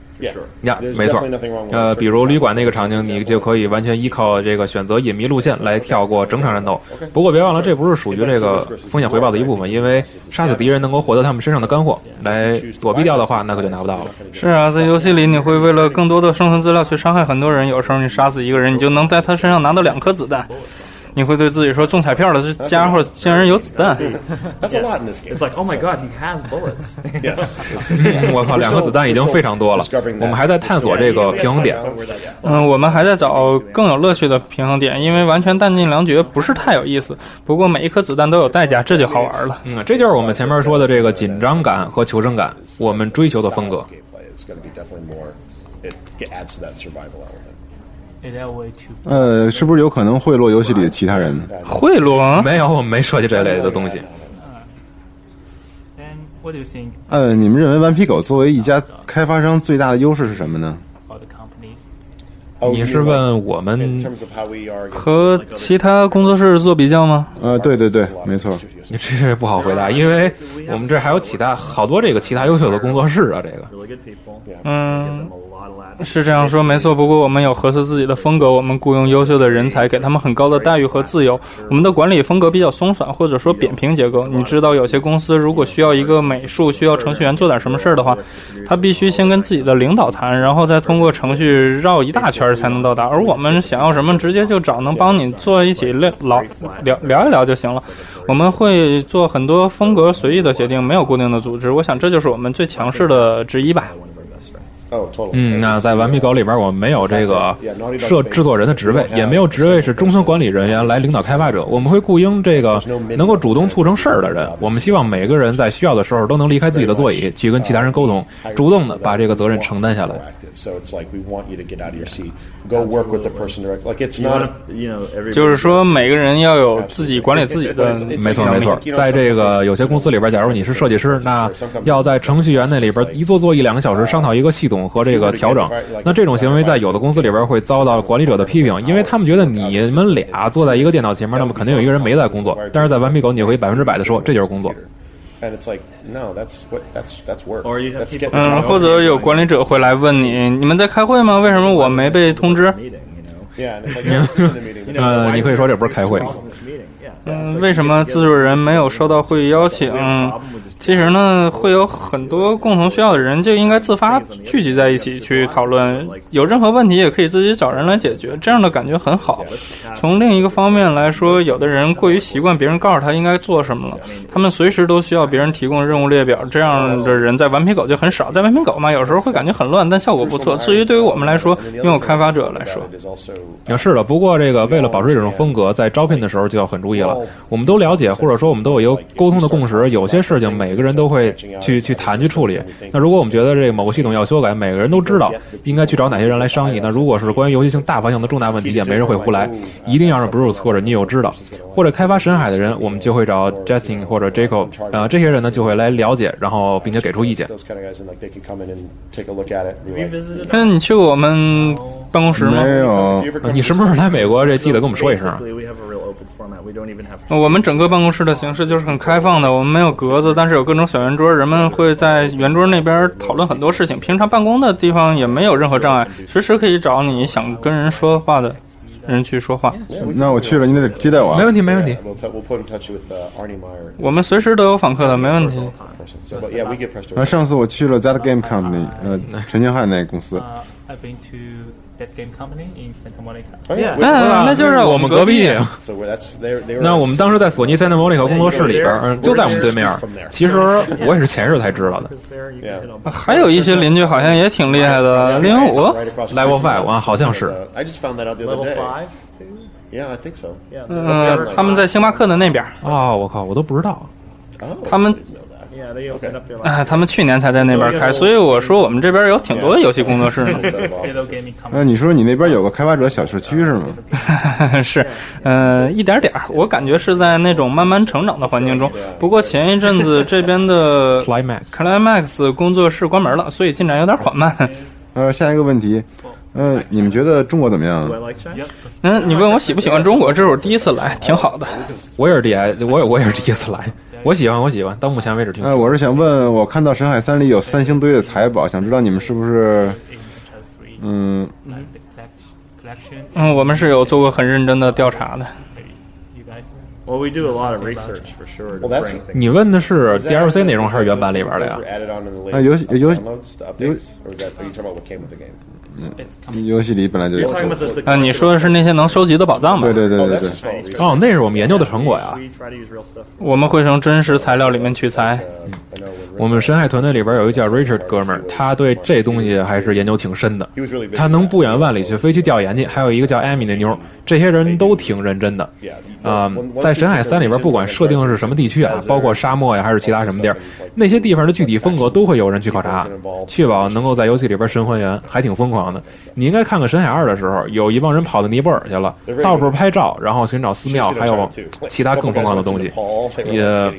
呀，没错。呃，比如旅馆那个场景，你就可以完全依靠这个选择隐秘路线来跳过整场战斗。不过别忘了，这不是属于这个风险回报的一部分，因为杀死敌人能够获得他们身上的干货，来躲避掉的话，那可就拿不到了。是啊，在游戏里你会为了更多的生存资料去伤害很多人，有时候你杀死一个人，你就能在他身上拿到两颗子弹。你会对自己说中彩票的这家伙竟然有子弹。That's a lot in this game. It's like, oh my god, he has bullets. Yes. 我靠，两颗子弹已经非常多了。我们还在探索这个平衡点。嗯，我们还在找更有乐趣的平衡点，因为完全弹尽粮绝不是太有意思。不过每一颗子弹都有代价，这就好玩了。嗯，这就是我们前面说的这个紧张感和求生感，我们追求的风格。呃，是不是有可能贿赂游戏里的其他人？贿赂？没有，我们没涉及这类的东西。呃，你们认为顽皮狗作为一家开发商最大的优势是什么呢？你是问我们和其他工作室做比较吗？呃，对对对，没错。你这不好回答，因为我们这还有其他好多这个其他优秀的工作室啊，这个。嗯。是这样说没错，不过我们有合适自己的风格，我们雇佣优秀的人才，给他们很高的待遇和自由。我们的管理风格比较松散，或者说扁平结构。你知道，有些公司如果需要一个美术，需要程序员做点什么事儿的话，他必须先跟自己的领导谈，然后再通过程序绕一大圈才能到达。而我们想要什么，直接就找能帮你坐一起聊聊聊一聊就行了。我们会做很多风格随意的决定，没有固定的组织。我想这就是我们最强势的之一吧。嗯，那在顽皮狗里边，我们没有这个设制作人的职位，也没有职位是中层管理人员来领导开发者。我们会雇佣这个能够主动促成事儿的人。我们希望每个人在需要的时候都能离开自己的座椅，去跟其他人沟通，主动的把这个责任承担下来。就是说，每个人要有自己管理自己的。没错没错，在这个有些公司里边，假如你是设计师，那要在程序员那里边一坐坐一两个小时，商讨一个系统和这个调整。那这种行为在有的公司里边会遭到管理者的批评，因为他们觉得你们俩坐在一个电脑前面，那么肯定有一个人没在工作。但是在顽皮狗，你会百分之百的说这就是工作。嗯，或者有管理者会来问你：你们在开会吗？为什么我没被通知？呃，你可以说这不是开会吗？嗯，为什么制作人没有收到会议邀请？其实呢，会有很多共同需要的人就应该自发聚集在一起去讨论。有任何问题也可以自己找人来解决，这样的感觉很好。从另一个方面来说，有的人过于习惯别人告诉他应该做什么了，他们随时都需要别人提供任务列表。这样的人在顽皮狗就很少。在顽皮狗嘛，有时候会感觉很乱，但效果不错。至于对于我们来说，拥有开发者来说，也是的。不过这个为了保持这种风格，在招聘的时候就要很注意了。我们都了解，或者说我们都有一个沟通的共识，有些事情每。每个人都会去去谈去处理。那如果我们觉得这个某个系统要修改，每个人都知道应该去找哪些人来商议。那如果是关于游戏性大方向的重大问题，也没人会胡来，一定要让 Bruce 或者你有知道，或者开发深海的人，我们就会找 Justin 或者 Jacob，呃，这些人呢就会来了解，然后并且给出意见。那你去过我们办公室吗？没有。你什么时候来美国？这记得跟我们说一声。我们整个办公室的形式就是很开放的，我们没有格子，但是有各种小圆桌，人们会在圆桌那边讨论很多事情。平常办公的地方也没有任何障碍，随时可以找你想跟人说话的人去说话。那我去了，你得接待我。没问题，没问题。我们随时都有访客的，没问题。啊，上次我去了 That Game Company，呃，陈金汉那公司。嗯，那就是我们隔壁。那我们当时在索尼 Santa Monica 工作室里边，就在我们对面。其实我也是前日才知道的。还有一些邻居好像也挺厉害的，零五 Level Five 啊，好像是。yeahi think so yeah，他们在星巴克的那边。啊，我靠，我都不知道。他们。哎，他们去年才在那边开，所以我说我们这边有挺多游戏工作室呢。那你说你那边有个开发者小社区是吗？是，呃，一点点儿，我感觉是在那种慢慢成长的环境中。不过前一阵子这边的 Climax 工作室关门了，所以进展有点缓慢。呃，下一个问题，呃，你们觉得中国怎么样？嗯，你问我喜不喜欢中国？这是我第一次来，挺好的。我也是第，我我也是第一次来。我喜欢，我喜欢。到目前为止，哎，我是想问，我看到《神海三》里有三星堆的财宝，想知道你们是不是？嗯，嗯，我们是有做过很认真的调查的。你问的是 DLC 内容还是原版里边的呀？啊，游戏游戏游。嗯，游戏里本来就有。啊，你说的是那些能收集的宝藏吗？对对对对对。哦，那是我们研究的成果呀。我们会从真实材料里面取材。我们深海团队里边有一个叫 Richard 哥们儿，他对这东西还是研究挺深的。他能不远万里去飞去调研去。还有一个叫 Amy 的妞儿，这些人都挺认真的。啊，在深海三里边，不管设定是什么地区啊，包括沙漠呀，还是其他什么地儿，那些地方的具体风格都会有人去考察，确保能够在游戏里边神还原，还挺疯狂的。你应该看看《深海二》的时候，有一帮人跑到尼泊尔去了，到处拍照，然后寻找寺庙，还有其他更疯狂的东西。也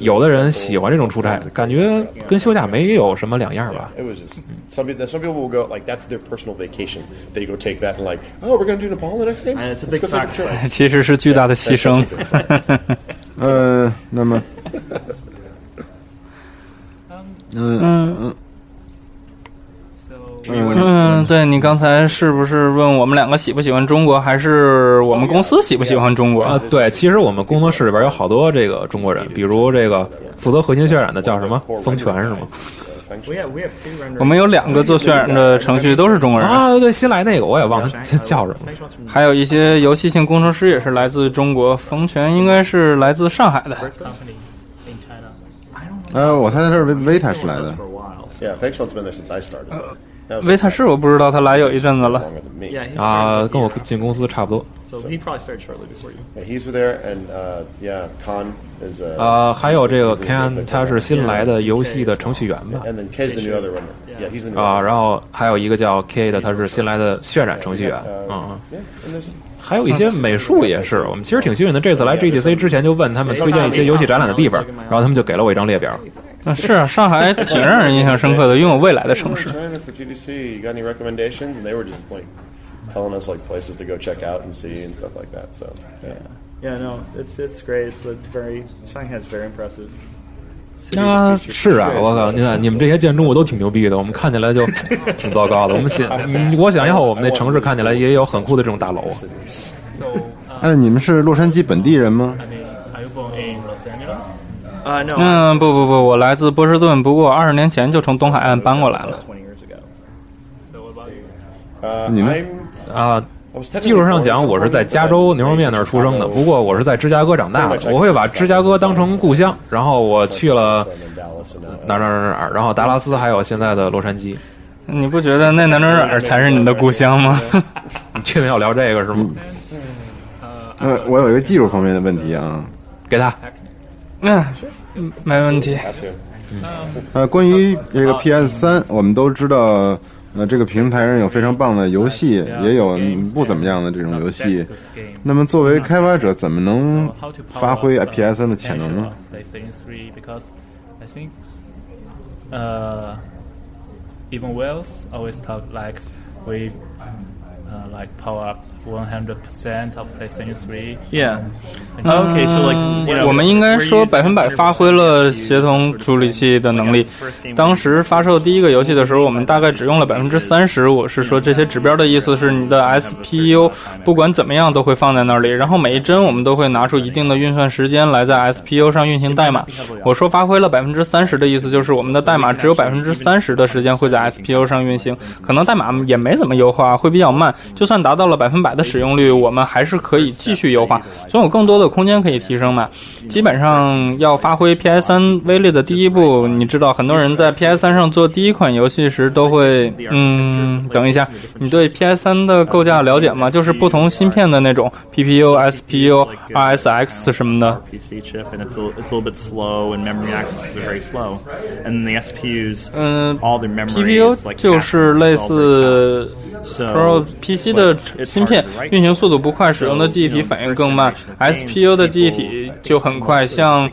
有的人喜欢这种出差，感觉。跟休假没有什么两样吧。It was just some people. some people will go like that's their personal vacation. They go take that and like, oh, we're going to do Nepal the next game. It's a big factor. 其实是巨大的牺牲。呃，那么，嗯嗯嗯。嗯，对你刚才是不是问我们两个喜不喜欢中国，还是我们公司喜不喜欢中国啊？对，其实我们工作室里边有好多这个中国人，比如这个负责核心渲染的叫什么风泉是吗？我们有两个做渲染的程序都是中国人啊。对，新来那个我也忘了 叫什么。还有一些游戏性工程师也是来自中国，冯泉应该是来自上海的。呃，我猜他是维维塔是来的。维塔士我不知道他来有一阵子了，啊，跟我进公司差不多。啊，还有这个 Ken，他是新来的游戏的程序员吧？啊，然后还有一个叫 K 的，他是新来的渲染程序员。嗯嗯，还有一些美术也是，我们其实挺幸运的。这次来 GTC 之前就问他们推荐一些游戏展览的地方，然后他们就给了我一张列表。啊，是啊，上海挺让人印象深刻的，拥有未来的城市。telling us like places to go check out and see and stuff like that. So yeah, yeah, no, it's it's great. It's very Shanghai is very impressive. 啊，是啊，我靠！你看你们这些建筑物都挺牛逼的，我们看起来就挺糟糕的。我们想，我想要我们那城市看起来也有很酷的这种大楼。哎，你们是洛杉矶本地人吗？嗯，不不不，我来自波士顿，不过二十年前就从东海岸搬过来了。你呢？啊，技术上讲，我是在加州牛肉面那儿出生的，不过我是在芝加哥长大的。我会把芝加哥当成故乡，然后我去了哪哪哪哪，然后达拉斯，还有现在的洛杉矶。你不觉得那哪哪哪才是你的故乡吗？你确定要聊这个是吗？呃，我有一个技术方面的问题啊，给他。嗯，没问题。呃，关于这个 PS 三，我们都知道，呃，这个平台上有非常棒的游戏，也有不怎么样的这种游戏。那么，作为开发者，怎么能发挥 PS 三的潜能呢？呃，even Wells always talk like we like power up. One hundred percent of PlayStation Three. Yeah. Okay, so like 我们应该说百分百发挥了协同处理器的能力。当时发售第一个游戏的时候，我们大概只用了百分之三十。我是说这些指标的意思是，你的 SPU 不管怎么样都会放在那里，然后每一帧我们都会拿出一定的运算时间来在 SPU 上运行代码。我说发挥了百分之三十的意思就是，我们的代码只有百分之三十的时间会在 SPU 上运行，可能代码也没怎么优化，会比较慢。就算达到了百分百。的使用率，我们还是可以继续优化，总有更多的空间可以提升嘛。基本上要发挥 PS 三威力的第一步，你知道，很多人在 PS 三上做第一款游戏时都会，嗯，等一下，你对 PS 三的构架了解吗？就是不同芯片的那种 PPU、SPU、RSX 什么的。嗯，PPU 就是类似。Pro PC 的芯片运行速度不快，使用的记忆体反应更慢。SPU 的记忆体就很快，像。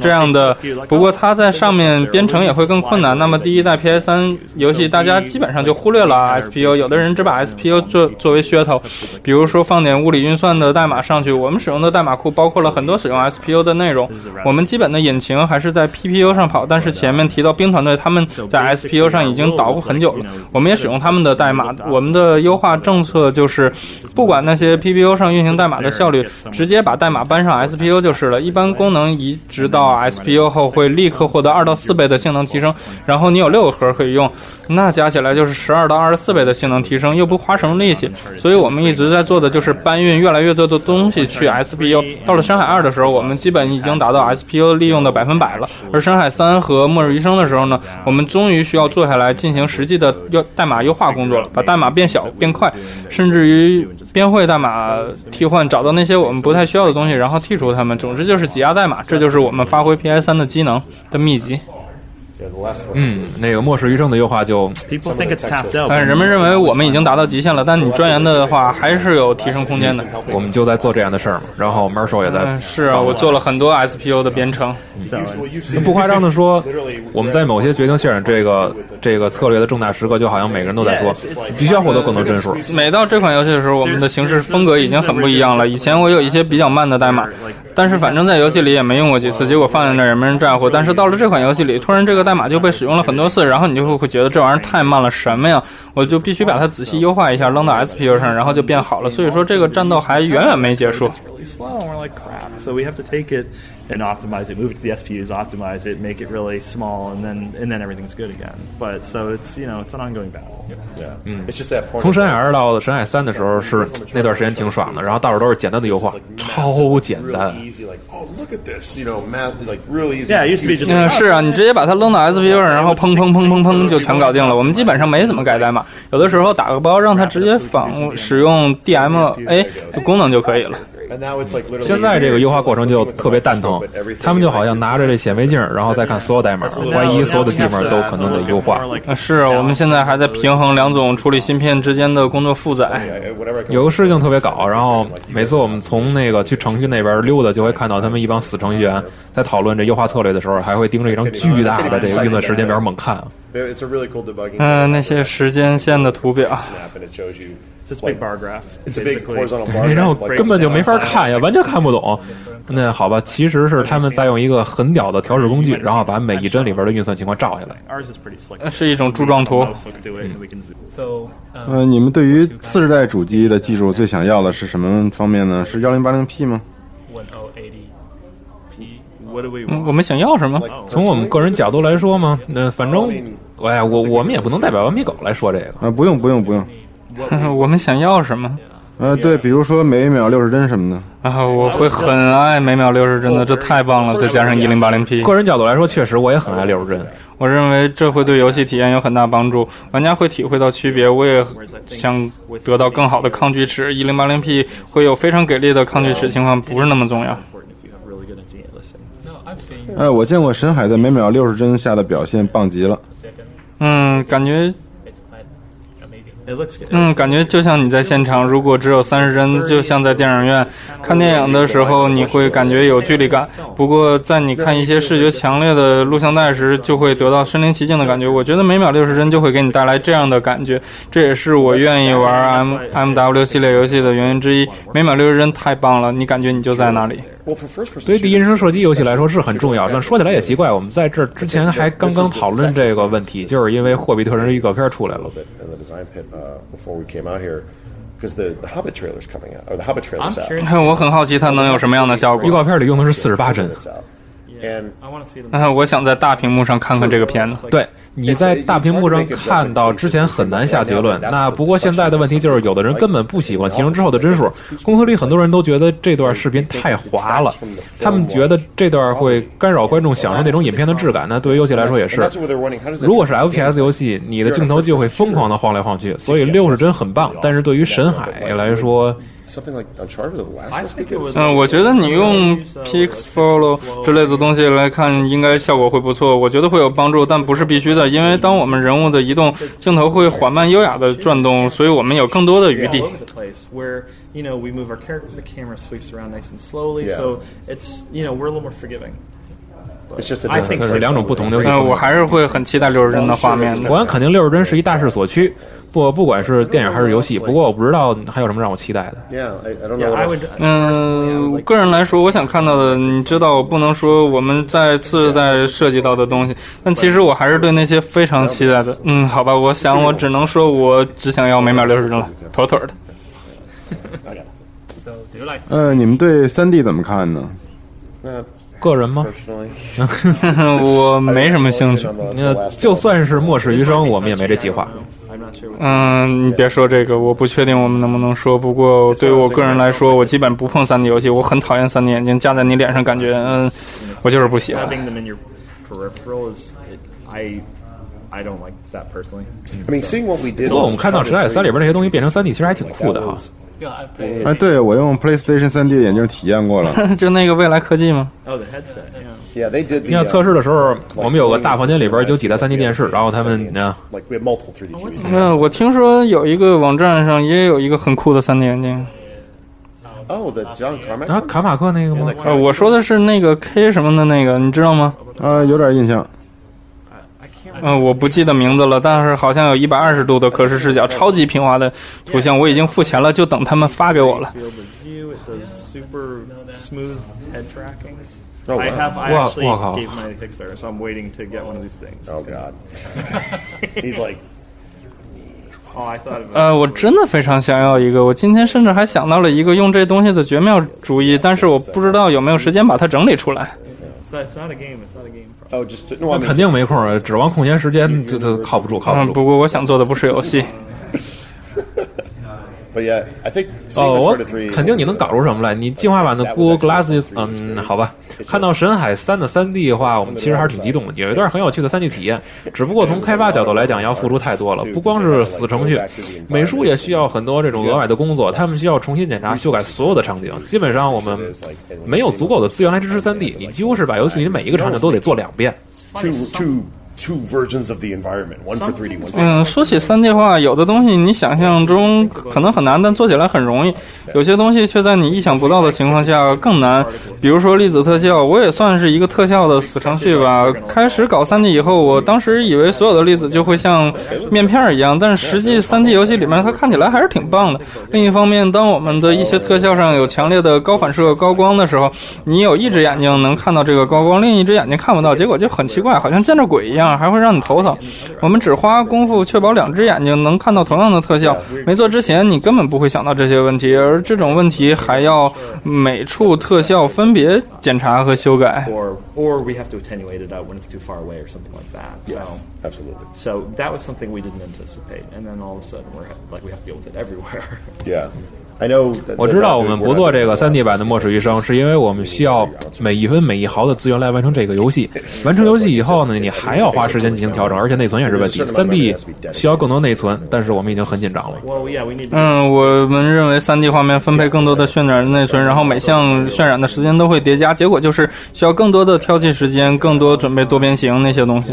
这样的，不过它在上面编程也会更困难。那么第一代 PS 三游戏，大家基本上就忽略了 SPU，有的人只把 SPU 作作为噱头，比如说放点物理运算的代码上去。我们使用的代码库包括了很多使用 SPU 的内容。我们基本的引擎还是在 PPU 上跑，但是前面提到兵团队他们在 SPU 上已经捣鼓很久了，我们也使用他们的代码。我们的优化政策就是，不管那些 PPU 上运行代码的效率，直接把代码搬上 SPU 就是了。一般功能移植到 SPU 后，会立刻获得二到四倍的性能提升。然后你有六个核可以用，那加起来就是十二到二十四倍的性能提升，又不花什么力气。所以我们一直在做的就是搬运越来越多的东西去 SPU。到了深海二的时候，我们基本已经达到 SPU 利用的百分百了。而深海三和末日余生的时候呢，我们终于需要坐下来进行实际的优代码优化工作了，把代码变小变快，甚至于编绘代码替换，找到那些我们不太需要的东西，然后剔除它们。总之就是挤压代码。这就是我们发挥 PS 三的机能的秘籍。嗯，那个《末世余生》的优化就，但是人们认为我们已经达到极限了，但你钻研的话还是有提升空间的。我们就在做这样的事儿嘛。然后 Marshall 也在。是啊，我做了很多 SPU 的编程。不夸张的说，我们在某些决定性这个这个策略的重大时刻，就好像每个人都在说，必须要获得更多帧数。每到这款游戏的时候，我们的形式风格已经很不一样了。以前我有一些比较慢的代码，但是反正在游戏里也没用过几次，结果放在那儿也没人在乎。但是到了这款游戏里，突然这个代码就被使用了很多次，然后你就会会觉得这玩意儿太慢了，什么呀？我就必须把它仔细优化一下，扔到 SPU 上，然后就变好了。所以说这个战斗还远远没结束。And optimize it, move it to the SPUs, optimize it, make it really small, and then and then everything's good again. But so it's you know it's an ongoing battle. Yeah, mm. it's just that. 从深海二到深海三的时候是那段时间挺爽的，然后到处都是简单的优化，超简单。Yeah, it used to be just. 嗯，是啊，你直接把它扔到 SPU 上，然后砰砰砰砰砰就全搞定了。我们基本上没怎么改代码，有的时候打个包让它直接仿使用 DMA 功能就可以了。现在这个优化过程就特别蛋疼，他们就好像拿着这显微镜，然后再看所有代码，怀疑所有的地方都可能得优化。是，我们现在还在平衡两种处理芯片之间的工作负载。有个事情特别搞，然后每次我们从那个去程序那边溜达，就会看到他们一帮死程序员在讨论这优化策略的时候，还会盯着一张巨大的这个运算时间表猛看。嗯，那些时间线的图表。It's a big bar graph. It's a big horizontal bar. 然后根本就没法看呀，完全看不懂。那好吧，其实是他们在用一个很屌的调试工具，然后把每一帧里边的运算情况照下来。是一种柱状图。呃，你们对于次世代主机的技术最想要的是什么方面呢？是幺零八零 P 吗？我们想要什么？从我们个人角度来说吗，那反正，哎呀，我我们也不能代表顽皮狗来说这个。啊，不用不用不用。我们想要什么？呃，对，比如说每秒六十帧什么的啊，我会很爱每秒六十帧的，这太棒了！再加上一零八零 P，个人角度来说，确实我也很爱六十帧。我认为这会对游戏体验有很大帮助，玩家会体会到区别。我也想得到更好的抗锯齿，一零八零 P 会有非常给力的抗锯齿情况，不是那么重要。呃，我见过深海在每秒六十帧下的表现，棒极了。嗯，感觉。嗯，感觉就像你在现场，如果只有三十帧，就像在电影院看电影的时候，你会感觉有距离感。不过，在你看一些视觉强烈的录像带时，就会得到身临其境的感觉。我觉得每秒六十帧就会给你带来这样的感觉，这也是我愿意玩 M M W 系列游戏的原因之一。每秒六十帧太棒了，你感觉你就在那里。对于第一人称射击游戏来说是很重要，但说起来也奇怪，我们在这之前还刚刚讨论这个问题，就是因为《霍比特人》预告片出来了。我很好奇它能有什么样的效果。预告片里用的是四十八帧。啊，我想在大屏幕上看看这个片子。对，你在大屏幕上看到之前很难下结论。那不过现在的问题就是，有的人根本不喜欢提升之后的帧数。公司里很多人都觉得这段视频太滑了，他们觉得这段会干扰观众享受那种影片的质感。那对于游戏来说也是。如果是 FPS 游戏，你的镜头就会疯狂的晃来晃去。所以六十帧很棒，但是对于神海来说。嗯，我觉得你用 Pixfollow 之类的东西来看，应该效果会不错。我觉得会有帮助，但不是必须的，因为当我们人物的移动，镜头会缓慢优雅的转动，所以我们有更多的余地。It's just I think it's 两种不同的。嗯，我还是会很期待六十帧的画面的。我肯定六十帧是一大势所趋。不，不管是电影还是游戏，不过我不知道还有什么让我期待的。嗯，个人来说，我想看到的，你知道，我不能说我们再次在涉及到的东西，但其实我还是对那些非常期待的。嗯，好吧，我想我只能说我只想要每秒六十帧了，妥妥的。嗯，你们对三 D 怎么看呢？个人吗？我没什么兴趣。那就算是末世余生，我们也没这计划。嗯，你别说这个，我不确定我们能不能说。不过对于我个人来说，我基本不碰三 D 游戏，我很讨厌三 D 眼镜架在你脸上，感觉嗯，我就是不喜欢。不过我们看到《时代三》里边那些东西变成三 D，其实还挺酷的哈。哎，对我用 PlayStation 3D 眼镜体验过了，就那个未来科技吗？你看测试的时候，我们有个大房间里边有几台 3D 电视，然后他们呢？那 我听说有一个网站上也有一个很酷的 3D 眼镜。哦，的啊，卡马克那个吗？呃，我说的是那个 K 什么的那个，你知道吗？啊，有点印象。嗯，我不记得名字了，但是好像有一百二十度的可视视角，超级平滑的图像，我已经付钱了，就等他们发给我了。Oh, I have. I Wow, actually wow. gave mine to Kickstarter, so I'm waiting to get one of these things. Oh God. He's like. Oh, I thought of it. 呃，我真的非常想要一个，我今天甚至还想到了一个用这东西的绝妙主意，但是我不知道有没有时间把它整理出来。It's not a game. It's not a game. Oh. I 那肯定没空啊，指望空闲时间，这这靠不住，靠嗯，不住。不过我想做的不是游戏。But yeah, I think 哦，我肯定你能搞出什么来。你进化版的 Google Glasses，嗯，好吧。看到《神海三》的 3D 的话，我们其实还是挺激动的，有一段很有趣的 3D 体验。只不过从开发角度来讲，要付出太多了，不光是死程序，美术也需要很多这种额外的工作，他们需要重新检查、修改所有的场景。基本上我们没有足够的资源来支持 3D，你几乎是把游戏里每一个场景都得做两遍。two two two versions of the environment, one for 3D, one for 嗯，说起三 D 化，有的东西你想象中可能很难，但做起来很容易；有些东西却在你意想不到的情况下更难。比如说粒子特效，我也算是一个特效的死程序吧。开始搞三 D 以后，我当时以为所有的粒子就会像面片儿一样，但是实际三 D 游戏里面它看起来还是挺棒的。另一方面，当我们的一些特效上有强烈的高反射、高光的时候，你有一只眼睛能看到这个高光，另一只眼睛看不到，结果就很奇怪，好像见着鬼一样，还会让你头疼。我们只花功夫确保两只眼睛能看到同样的特效，没做之前你根本不会想到这些问题，而这种问题还要每处特效分别检查和修改。Or, or we have to attenuate it out when it's too far away or something like that. So, absolutely. so that was something we didn't anticipate, and then all of a sudden we're like we have to deal with it everywhere. Yeah. I know. 我知道我们不做这个 it 3D 版的《末世余生》，是因为我们需要每一分每一毫的资源来完成这个游戏。完成游戏以后呢，你还要花时间进行调整，而且内存也是问题。3D 需要更多内存，但是我们已经很紧张了。嗯，我们认为 3D 画面分配更多的渲染内存，然后每项渲染的时间都会叠加，结果就是需要更多的挑剔时间，更多准备多边形那些东西。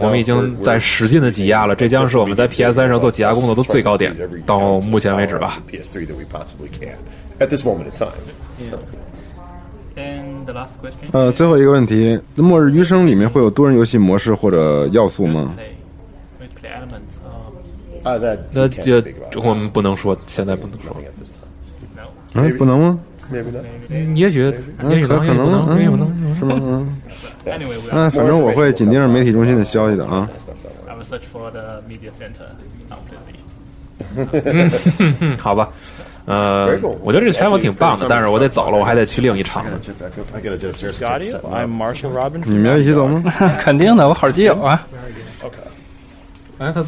我们已经在使劲的挤压了这将是我们在 ps 三上做挤压工作的最高点到目前为止吧。at this moment in time. 呃最后一个问题那末日余生里面会有多人游戏模式或者要素吗？那这我们不能说现在不能说。哎不能吗？也许，也许他可能，是吗？嗯，哎，反正我会紧盯着媒体中心的消息的啊。好吧，呃，我觉得这采访挺棒的，但是我得走了，我还得去另一场呢。你们要一起走吗？肯定的，我好基友啊。哎，他。